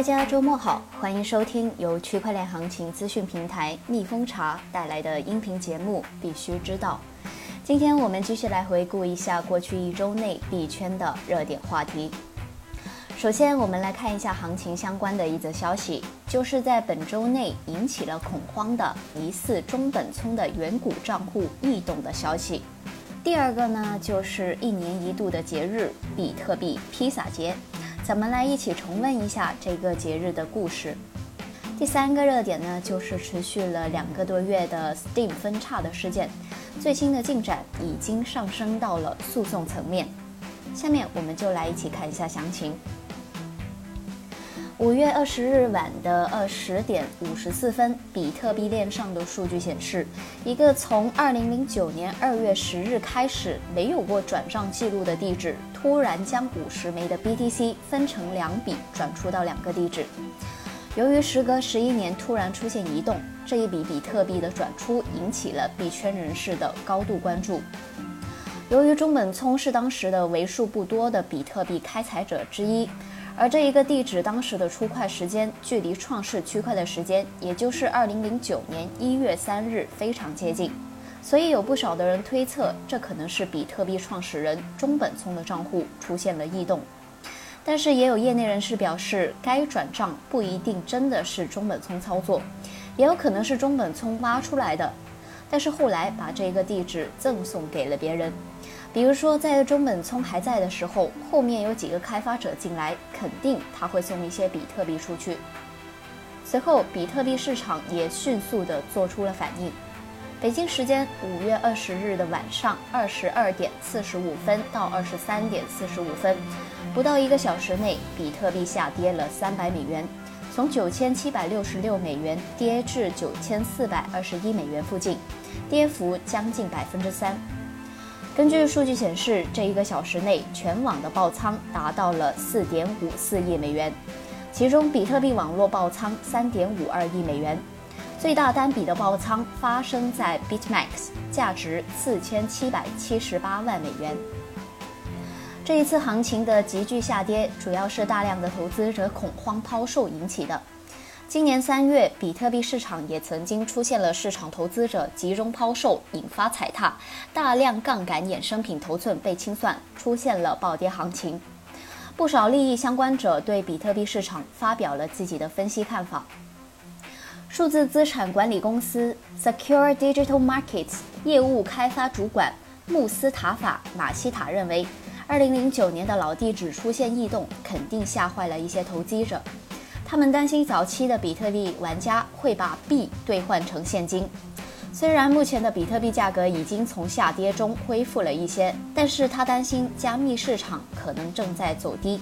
大家周末好，欢迎收听由区块链行情资讯平台蜜蜂茶带来的音频节目《必须知道》。今天我们继续来回顾一下过去一周内币圈的热点话题。首先，我们来看一下行情相关的一则消息，就是在本周内引起了恐慌的疑似中本聪的远古账户异动的消息。第二个呢，就是一年一度的节日——比特币披萨节。咱们来一起重温一下这个节日的故事。第三个热点呢，就是持续了两个多月的 Steam 分叉的事件，最新的进展已经上升到了诉讼层面。下面我们就来一起看一下详情。五月二十日晚的二十点五十四分，比特币链上的数据显示，一个从二零零九年二月十日开始没有过转账记录的地址，突然将五十枚的 BTC 分成两笔转出到两个地址。由于时隔十一年突然出现移动，这一笔比特币的转出引起了币圈人士的高度关注。由于中本聪是当时的为数不多的比特币开采者之一。而这一个地址当时的出块时间，距离创世区块的时间，也就是二零零九年一月三日，非常接近，所以有不少的人推测，这可能是比特币创始人中本聪的账户出现了异动。但是也有业内人士表示，该转账不一定真的是中本聪操作，也有可能是中本聪挖出来的，但是后来把这个地址赠送给了别人。比如说，在中本聪还在的时候，后面有几个开发者进来，肯定他会送一些比特币出去。随后，比特币市场也迅速地做出了反应。北京时间五月二十日的晚上二十二点四十五分到二十三点四十五分，不到一个小时内，比特币下跌了三百美元，从九千七百六十六美元跌至九千四百二十一美元附近，跌幅将近百分之三。根据数据显示，这一个小时内全网的爆仓达到了四点五四亿美元，其中比特币网络爆仓三点五二亿美元，最大单笔的爆仓发生在 BitMax，价值四千七百七十八万美元。这一次行情的急剧下跌，主要是大量的投资者恐慌抛售引起的。今年三月，比特币市场也曾经出现了市场投资者集中抛售，引发踩踏，大量杠杆衍生品头寸被清算，出现了暴跌行情。不少利益相关者对比特币市场发表了自己的分析看法。数字资产管理公司 Secure Digital Markets 业务开发主管穆斯塔法·马西塔认为，2009年的老地址出现异动，肯定吓坏了一些投机者。他们担心早期的比特币玩家会把币兑换成现金。虽然目前的比特币价格已经从下跌中恢复了一些，但是他担心加密市场可能正在走低。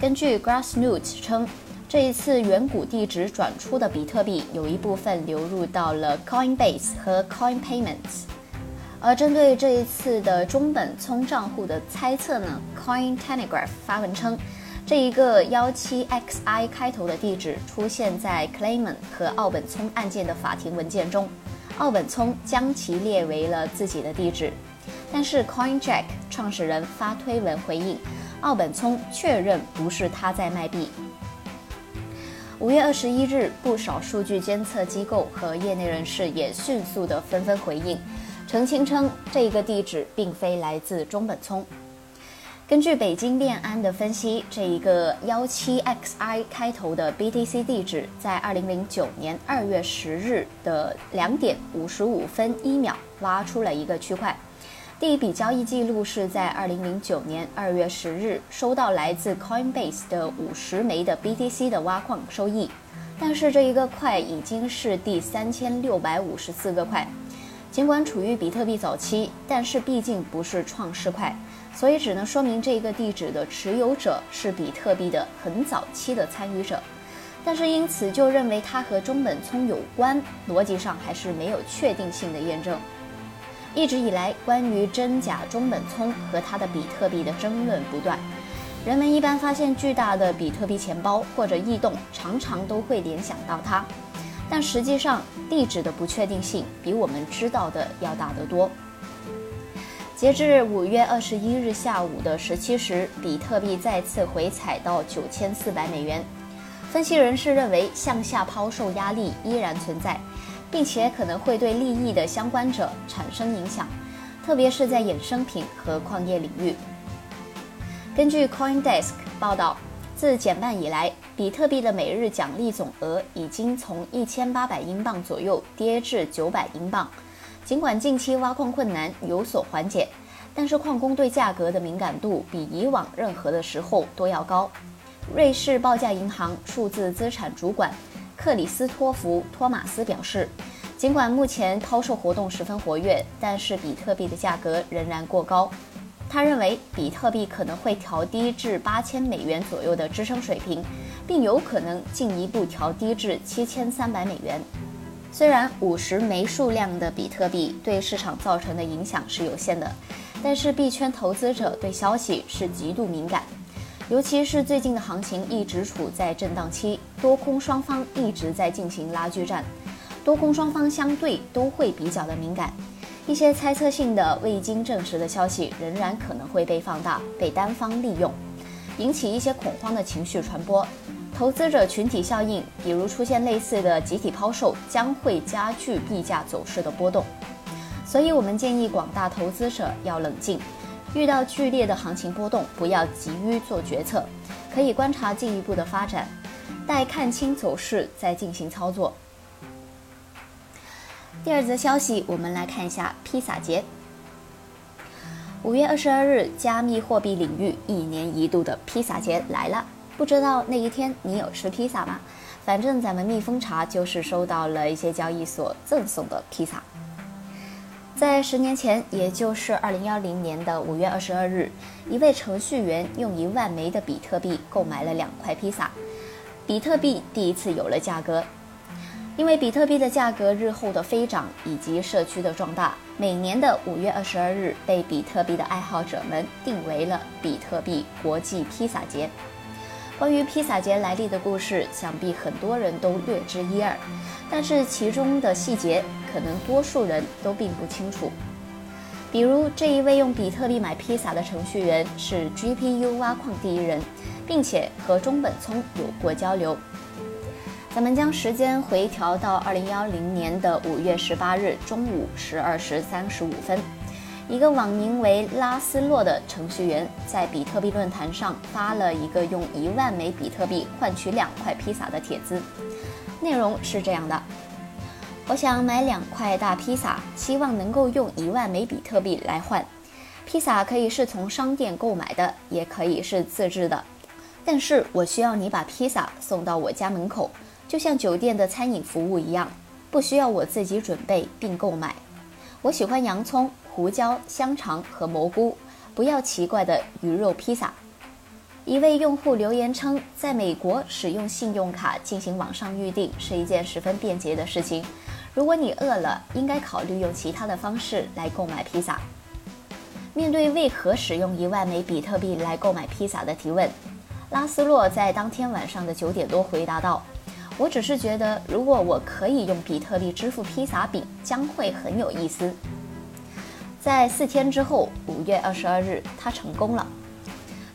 根据 Grassroots 称，这一次远古地址转出的比特币有一部分流入到了 Coinbase 和 Coin Payments。而针对这一次的中本聪账户的猜测呢，Coin Telegraph 发文称。这一个幺七 xi 开头的地址出现在 Clayman 和奥本聪案件的法庭文件中，奥本聪将其列为了自己的地址。但是 CoinJack 创始人发推文回应，奥本聪确认不是他在卖币。五月二十一日，不少数据监测机构和业内人士也迅速的纷纷回应，澄清称这个地址并非来自中本聪。根据北京链安的分析，这一个幺七 xi 开头的 BTC 地址，在二零零九年二月十日的两点五十五分一秒挖出了一个区块。第一笔交易记录是在二零零九年二月十日收到来自 Coinbase 的五十枚的 BTC 的挖矿收益，但是这一个块已经是第三千六百五十四个块。尽管处于比特币早期，但是毕竟不是创世块。所以只能说明这个地址的持有者是比特币的很早期的参与者，但是因此就认为它和中本聪有关，逻辑上还是没有确定性的验证。一直以来，关于真假中本聪和他的比特币的争论不断，人们一般发现巨大的比特币钱包或者异动，常常都会联想到他，但实际上地址的不确定性比我们知道的要大得多。截至五月二十一日下午的十七时，比特币再次回踩到九千四百美元。分析人士认为，向下抛售压力依然存在，并且可能会对利益的相关者产生影响，特别是在衍生品和矿业领域。根据 CoinDesk 报道，自减半以来，比特币的每日奖励总额已经从一千八百英镑左右跌至九百英镑。尽管近期挖矿困难有所缓解，但是矿工对价格的敏感度比以往任何的时候都要高。瑞士报价银行数字资产主管克里斯托弗·托马斯表示，尽管目前抛售活动十分活跃，但是比特币的价格仍然过高。他认为，比特币可能会调低至八千美元左右的支撑水平，并有可能进一步调低至七千三百美元。虽然五十枚数量的比特币对市场造成的影响是有限的，但是币圈投资者对消息是极度敏感。尤其是最近的行情一直处在震荡期，多空双方一直在进行拉锯战，多空双方相对都会比较的敏感，一些猜测性的未经证实的消息仍然可能会被放大，被单方利用，引起一些恐慌的情绪传播，投资者群体效应，比如出现类似的集体抛售，将会加剧币价走势的波动，所以我们建议广大投资者要冷静。遇到剧烈的行情波动，不要急于做决策，可以观察进一步的发展，待看清走势再进行操作。第二则消息，我们来看一下披萨节。五月二十二日，加密货币领域一年一度的披萨节来了，不知道那一天你有吃披萨吗？反正咱们蜜蜂茶就是收到了一些交易所赠送的披萨。在十年前，也就是二零幺零年的五月二十二日，一位程序员用一万枚的比特币购买了两块披萨，比特币第一次有了价格。因为比特币的价格日后的飞涨以及社区的壮大，每年的五月二十二日被比特币的爱好者们定为了比特币国际披萨节。关于披萨节来历的故事，想必很多人都略知一二，但是其中的细节。可能多数人都并不清楚，比如这一位用比特币买披萨的程序员是 GPU 挖矿第一人，并且和中本聪有过交流。咱们将时间回调到二零幺零年的五月十八日中午十二时三十五分，一个网名为拉斯洛的程序员在比特币论坛上发了一个用一万枚比特币换取两块披萨的帖子，内容是这样的。我想买两块大披萨，希望能够用一万枚比特币来换。披萨可以是从商店购买的，也可以是自制的。但是我需要你把披萨送到我家门口，就像酒店的餐饮服务一样，不需要我自己准备并购买。我喜欢洋葱、胡椒、香肠和蘑菇，不要奇怪的鱼肉披萨。一位用户留言称，在美国使用信用卡进行网上预订是一件十分便捷的事情。如果你饿了，应该考虑用其他的方式来购买披萨。面对为何使用一万枚比特币来购买披萨的提问，拉斯洛在当天晚上的九点多回答道：“我只是觉得，如果我可以用比特币支付披萨饼，将会很有意思。”在四天之后，五月二十二日，他成功了。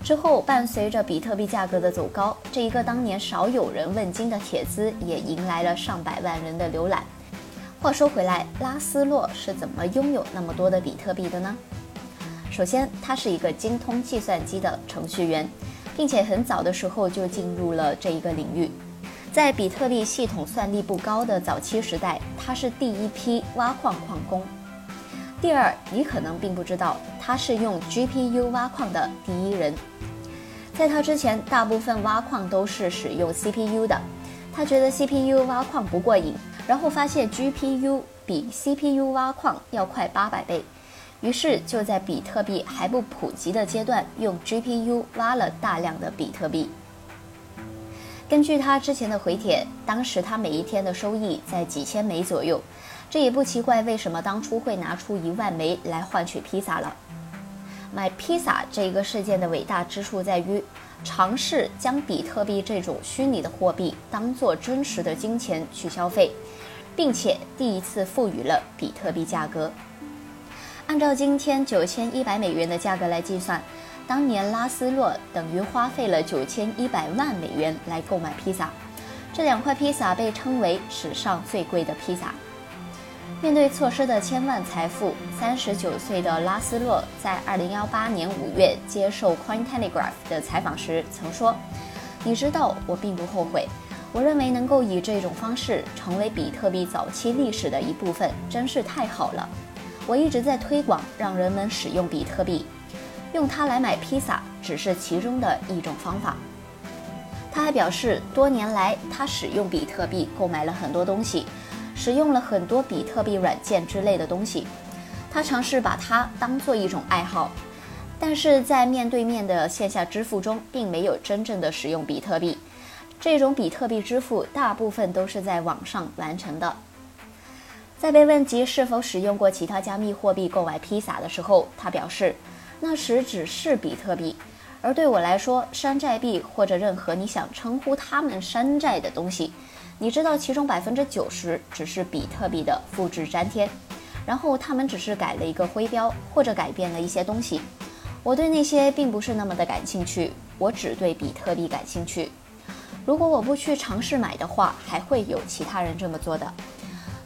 之后，伴随着比特币价格的走高，这一个当年少有人问津的帖子也迎来了上百万人的浏览。话说回来，拉斯洛是怎么拥有那么多的比特币的呢？首先，他是一个精通计算机的程序员，并且很早的时候就进入了这一个领域。在比特币系统算力不高的早期时代，他是第一批挖矿矿工。第二，你可能并不知道，他是用 GPU 挖矿的第一人。在他之前，大部分挖矿都是使用 CPU 的。他觉得 CPU 挖矿不过瘾，然后发现 GPU 比 CPU 挖矿要快八百倍，于是就在比特币还不普及的阶段，用 GPU 挖了大量的比特币。根据他之前的回帖，当时他每一天的收益在几千枚左右。这也不奇怪，为什么当初会拿出一万枚来换取披萨了？买披萨这个事件的伟大之处在于，尝试将比特币这种虚拟的货币当做真实的金钱去消费，并且第一次赋予了比特币价格。按照今天九千一百美元的价格来计算，当年拉斯洛等于花费了九千一百万美元来购买披萨。这两块披萨被称为史上最贵的披萨。面对错失的千万财富，三十九岁的拉斯洛在二零幺八年五月接受《Coin Telegraph》的采访时曾说：“你知道，我并不后悔。我认为能够以这种方式成为比特币早期历史的一部分，真是太好了。我一直在推广，让人们使用比特币，用它来买披萨只是其中的一种方法。”他还表示，多年来他使用比特币购买了很多东西。使用了很多比特币软件之类的东西，他尝试把它当做一种爱好，但是在面对面的线下支付中，并没有真正的使用比特币。这种比特币支付大部分都是在网上完成的。在被问及是否使用过其他加密货币购买披萨的时候，他表示，那时只是比特币，而对我来说，山寨币或者任何你想称呼他们山寨的东西。你知道其中百分之九十只是比特币的复制粘贴，然后他们只是改了一个徽标或者改变了一些东西。我对那些并不是那么的感兴趣，我只对比特币感兴趣。如果我不去尝试买的话，还会有其他人这么做的。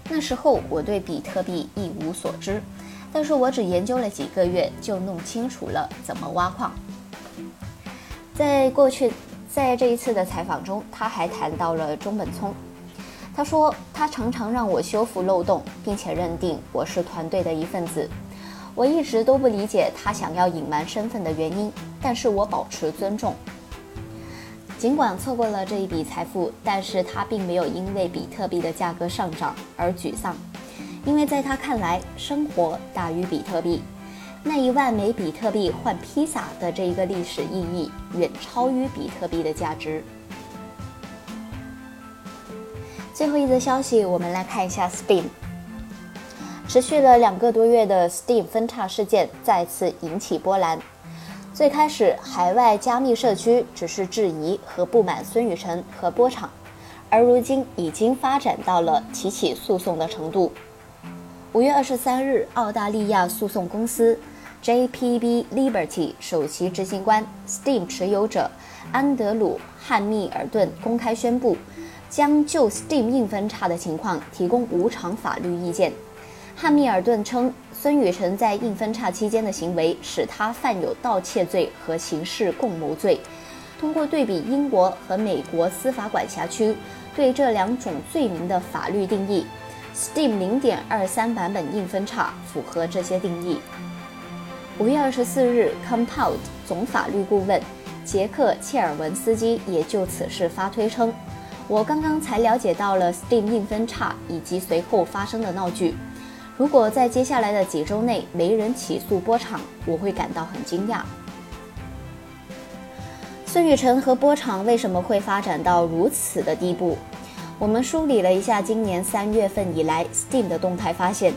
那时候我对比特币一无所知，但是我只研究了几个月就弄清楚了怎么挖矿。在过去。在这一次的采访中，他还谈到了中本聪。他说，他常常让我修复漏洞，并且认定我是团队的一份子。我一直都不理解他想要隐瞒身份的原因，但是我保持尊重。尽管错过了这一笔财富，但是他并没有因为比特币的价格上涨而沮丧，因为在他看来，生活大于比特币。那一万枚比特币换披萨的这一个历史意义，远超于比特币的价值。最后一则消息，我们来看一下 Steam。持续了两个多月的 Steam 分叉事件再次引起波澜。最开始，海外加密社区只是质疑和不满孙宇晨和波场，而如今已经发展到了提起诉讼的程度。五月二十三日，澳大利亚诉讼公司。JPB Liberty 首席执行官、Steam 持有者安德鲁·汉密尔顿公开宣布，将就 Steam 硬分叉的情况提供无偿法律意见。汉密尔顿称，孙宇晨在硬分叉期间的行为使他犯有盗窃罪和刑事共谋罪。通过对比英国和美国司法管辖区对这两种罪名的法律定义，Steam 0.23版本硬分叉符合这些定义。五月二十四日，Compound 总法律顾问杰克切尔文斯基也就此事发推称：“我刚刚才了解到了 Steam 硬分叉以及随后发生的闹剧。如果在接下来的几周内没人起诉波场，我会感到很惊讶。”孙宇晨和波场为什么会发展到如此的地步？我们梳理了一下今年三月份以来 Steam 的动态，发现。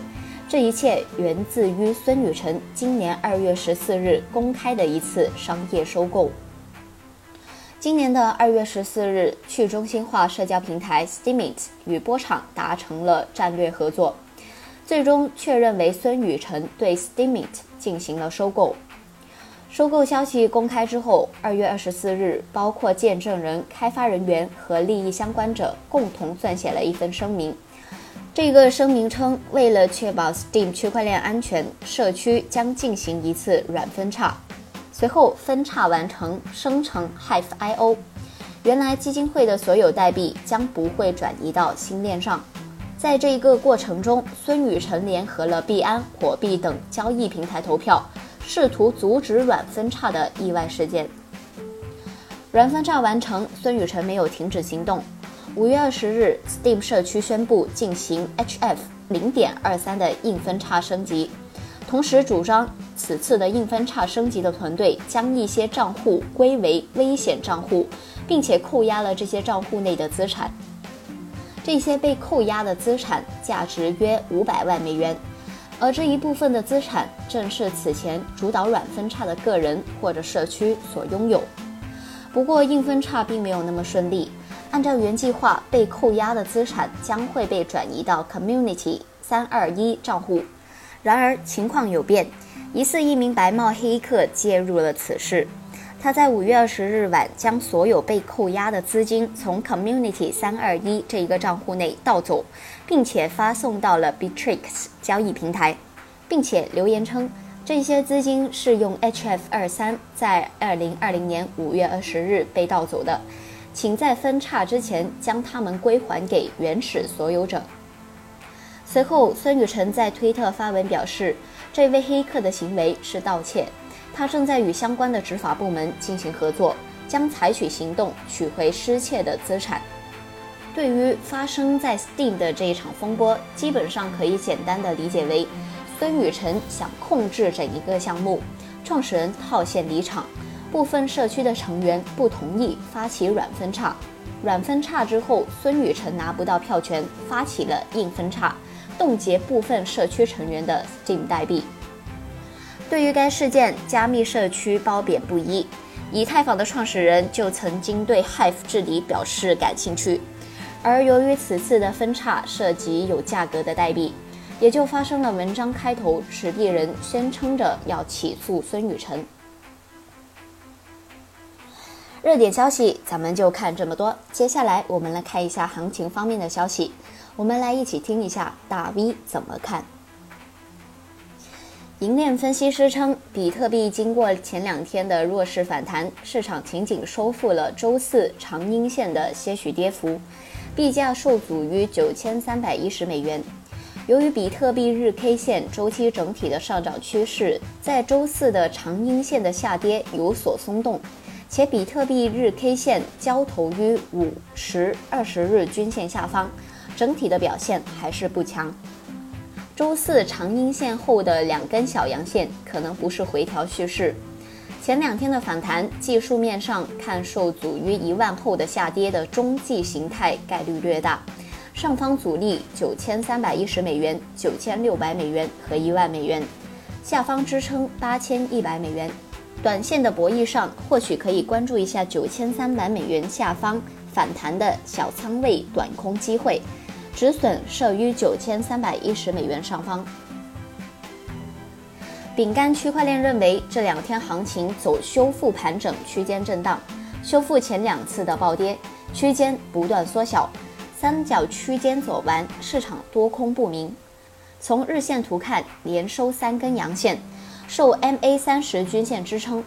这一切源自于孙雨晨今年二月十四日公开的一次商业收购。今年的二月十四日，去中心化社交平台 Steamit 与波场达成了战略合作，最终确认为孙雨晨对 Steamit 进行了收购。收购消息公开之后，二月二十四日，包括见证人、开发人员和利益相关者共同撰写了一份声明。这个声明称，为了确保 Steam 区块链安全，社区将进行一次软分叉。随后分叉完成，生成 Hive.io。原来基金会的所有代币将不会转移到新链上。在这一个过程中，孙宇晨联合了币安、火币等交易平台投票，试图阻止软分叉的意外事件。软分叉完成，孙宇晨没有停止行动。五月二十日，Steam 社区宣布进行 HF 零点二三的硬分叉升级，同时主张此次的硬分叉升级的团队将一些账户归为危险账户，并且扣押了这些账户内的资产。这些被扣押的资产价值约五百万美元，而这一部分的资产正是此前主导软分叉的个人或者社区所拥有。不过，硬分叉并没有那么顺利。按照原计划，被扣押的资产将会被转移到 Community 三二一账户。然而情况有变，疑似一名白帽黑客介入了此事。他在五月二十日晚将所有被扣押的资金从 Community 三二一这一个账户内盗走，并且发送到了 Bittrex 交易平台，并且留言称这些资金是用 HF 二三在二零二零年五月二十日被盗走的，请在分叉之前将它们归还给原始所有者。随后，孙宇晨在推特发文表示，这位黑客的行为是盗窃。他正在与相关的执法部门进行合作，将采取行动取回失窃的资产。对于发生在 Steam 的这一场风波，基本上可以简单的理解为，孙宇晨想控制整一个项目，创始人套现离场，部分社区的成员不同意发起软分叉，软分叉之后，孙宇晨拿不到票权，发起了硬分叉，冻结部分社区成员的 Steam 代币。对于该事件，加密社区褒贬不一。以太坊的创始人就曾经对 Hive 治理表示感兴趣，而由于此次的分叉涉及有价格的代币，也就发生了文章开头持币人宣称着要起诉孙宇晨。热点消息咱们就看这么多，接下来我们来看一下行情方面的消息，我们来一起听一下大 V 怎么看。银链分析师称，比特币经过前两天的弱势反弹，市场仅仅收复了周四长阴线的些许跌幅，币价受阻于九千三百一十美元。由于比特币日 K 线周期整体的上涨趋势在周四的长阴线的下跌有所松动，且比特币日 K 线交投于五十、二十日均线下方，整体的表现还是不强。周四长阴线后的两根小阳线可能不是回调趋势，前两天的反弹技术面上看受阻于一万后的下跌的中继形态概率略大，上方阻力九千三百一十美元、九千六百美元和一万美元，下方支撑八千一百美元，短线的博弈上或许可以关注一下九千三百美元下方反弹的小仓位短空机会。止损设于九千三百一十美元上方。饼干区块链认为，这两天行情走修复盘整区间震荡，修复前两次的暴跌，区间不断缩小，三角区间走完，市场多空不明。从日线图看，连收三根阳线，受 MA 三十均线支撑。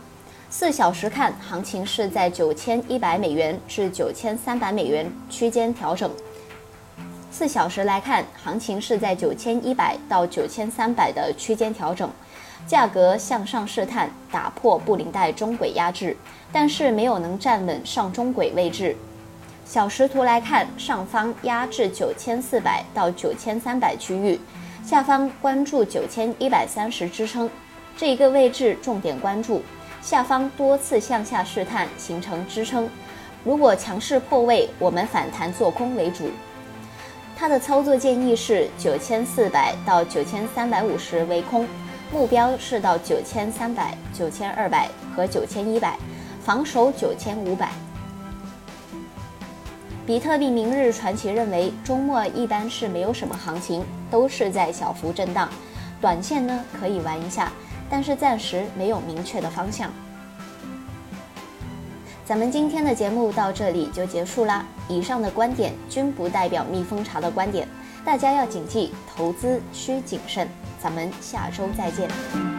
四小时看，行情是在九千一百美元至九千三百美元区间调整。四小时来看，行情是在九千一百到九千三百的区间调整，价格向上试探，打破布林带中轨压制，但是没有能站稳上中轨位置。小时图来看，上方压制九千四百到九千三百区域，下方关注九千一百三十支撑，这一个位置重点关注。下方多次向下试探形成支撑，如果强势破位，我们反弹做空为主。他的操作建议是九千四百到九千三百五十为空，目标是到九千三百、九千二百和九千一百，防守九千五百。比特币明日传奇认为，周末一般是没有什么行情，都是在小幅震荡，短线呢可以玩一下，但是暂时没有明确的方向。咱们今天的节目到这里就结束啦。以上的观点均不代表蜜蜂茶的观点，大家要谨记，投资需谨慎。咱们下周再见。